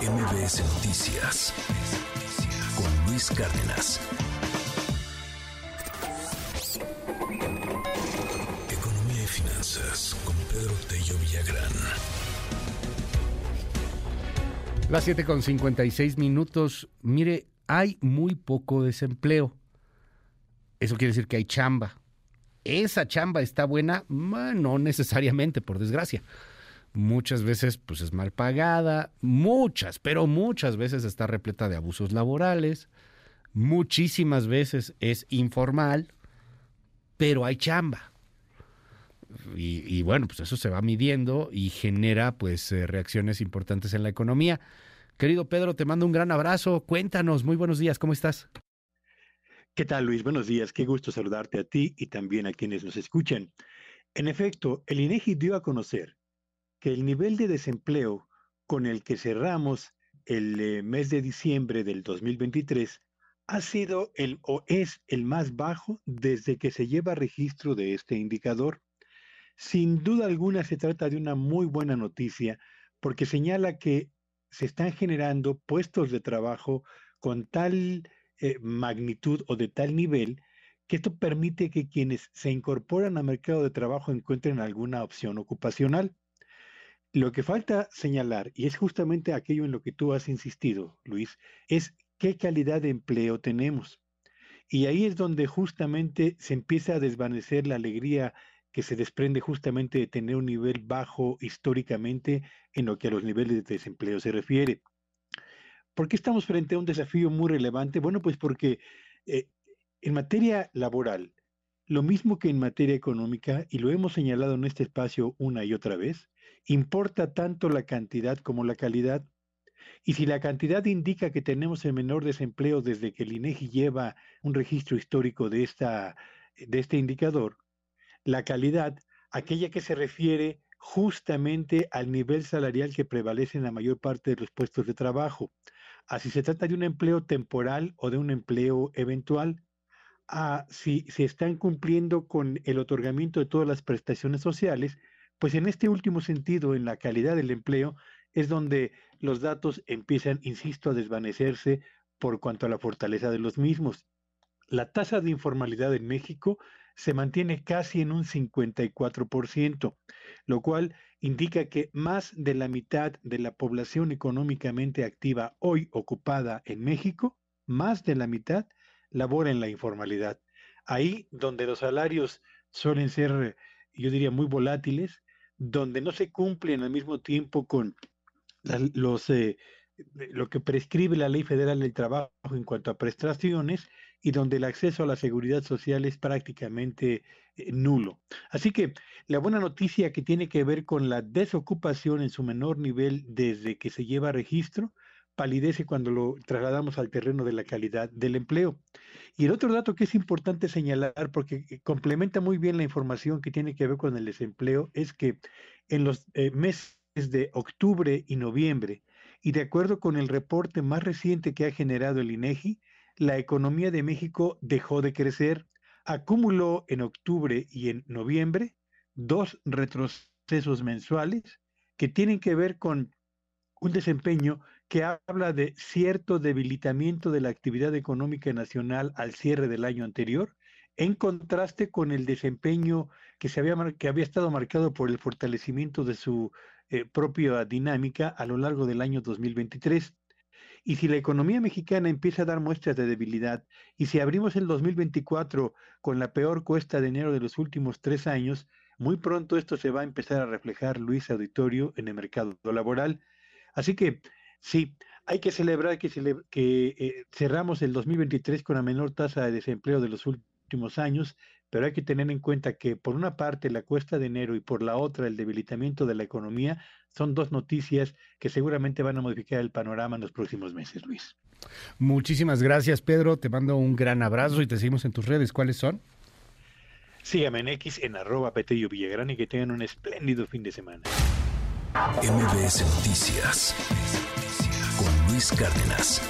MBS Noticias con Luis Cárdenas. Economía y finanzas con Pedro Tello Villagrán. Las 7 con 56 minutos. Mire, hay muy poco desempleo. Eso quiere decir que hay chamba. ¿Esa chamba está buena? No necesariamente, por desgracia. Muchas veces pues es mal pagada, muchas, pero muchas veces está repleta de abusos laborales, muchísimas veces es informal, pero hay chamba. Y, bueno, pues eso se va midiendo y genera pues eh, reacciones importantes en la economía. Querido Pedro, te mando un gran abrazo. Cuéntanos, muy buenos días, ¿cómo estás? ¿Qué tal, Luis? Buenos días. Qué gusto saludarte a ti y también a quienes nos escuchan. En efecto, el INEGI dio a conocer que el nivel de desempleo con el que cerramos el eh, mes de diciembre del 2023 ha sido el o es el más bajo desde que se lleva registro de este indicador. Sin duda alguna se trata de una muy buena noticia porque señala que se están generando puestos de trabajo con tal eh, magnitud o de tal nivel que esto permite que quienes se incorporan al mercado de trabajo encuentren alguna opción ocupacional. Lo que falta señalar, y es justamente aquello en lo que tú has insistido, Luis, es qué calidad de empleo tenemos. Y ahí es donde justamente se empieza a desvanecer la alegría que se desprende justamente de tener un nivel bajo históricamente en lo que a los niveles de desempleo se refiere. ¿Por qué estamos frente a un desafío muy relevante? Bueno, pues porque eh, en materia laboral, lo mismo que en materia económica, y lo hemos señalado en este espacio una y otra vez, importa tanto la cantidad como la calidad. Y si la cantidad indica que tenemos el menor desempleo desde que el INEGI lleva un registro histórico de, esta, de este indicador, la calidad, aquella que se refiere justamente al nivel salarial que prevalece en la mayor parte de los puestos de trabajo a si se trata de un empleo temporal o de un empleo eventual, a si se están cumpliendo con el otorgamiento de todas las prestaciones sociales, pues en este último sentido, en la calidad del empleo, es donde los datos empiezan, insisto, a desvanecerse por cuanto a la fortaleza de los mismos. La tasa de informalidad en México se mantiene casi en un 54%, lo cual indica que más de la mitad de la población económicamente activa hoy ocupada en México, más de la mitad, labora en la informalidad. Ahí donde los salarios suelen ser, yo diría, muy volátiles, donde no se cumplen al mismo tiempo con los, eh, lo que prescribe la Ley Federal del Trabajo en cuanto a prestaciones y donde el acceso a la seguridad social es prácticamente eh, nulo. Así que la buena noticia que tiene que ver con la desocupación en su menor nivel desde que se lleva registro, palidece cuando lo trasladamos al terreno de la calidad del empleo. Y el otro dato que es importante señalar, porque eh, complementa muy bien la información que tiene que ver con el desempleo, es que en los eh, meses de octubre y noviembre, y de acuerdo con el reporte más reciente que ha generado el INEGI, la economía de México dejó de crecer, acumuló en octubre y en noviembre dos retrocesos mensuales que tienen que ver con un desempeño que habla de cierto debilitamiento de la actividad económica nacional al cierre del año anterior, en contraste con el desempeño que, se había, que había estado marcado por el fortalecimiento de su eh, propia dinámica a lo largo del año 2023. Y si la economía mexicana empieza a dar muestras de debilidad, y si abrimos el 2024 con la peor cuesta de enero de los últimos tres años, muy pronto esto se va a empezar a reflejar, Luis Auditorio, en el mercado laboral. Así que sí, hay que celebrar que, que eh, cerramos el 2023 con la menor tasa de desempleo de los últimos años, pero hay que tener en cuenta que por una parte la cuesta de enero y por la otra el debilitamiento de la economía son dos noticias que seguramente van a modificar el panorama en los próximos meses, Luis. Muchísimas gracias, Pedro. Te mando un gran abrazo y te seguimos en tus redes. ¿Cuáles son? Síganme en X en arroba Petello Villagrán y que tengan un espléndido fin de semana. MBS Noticias Luis Cárdenas.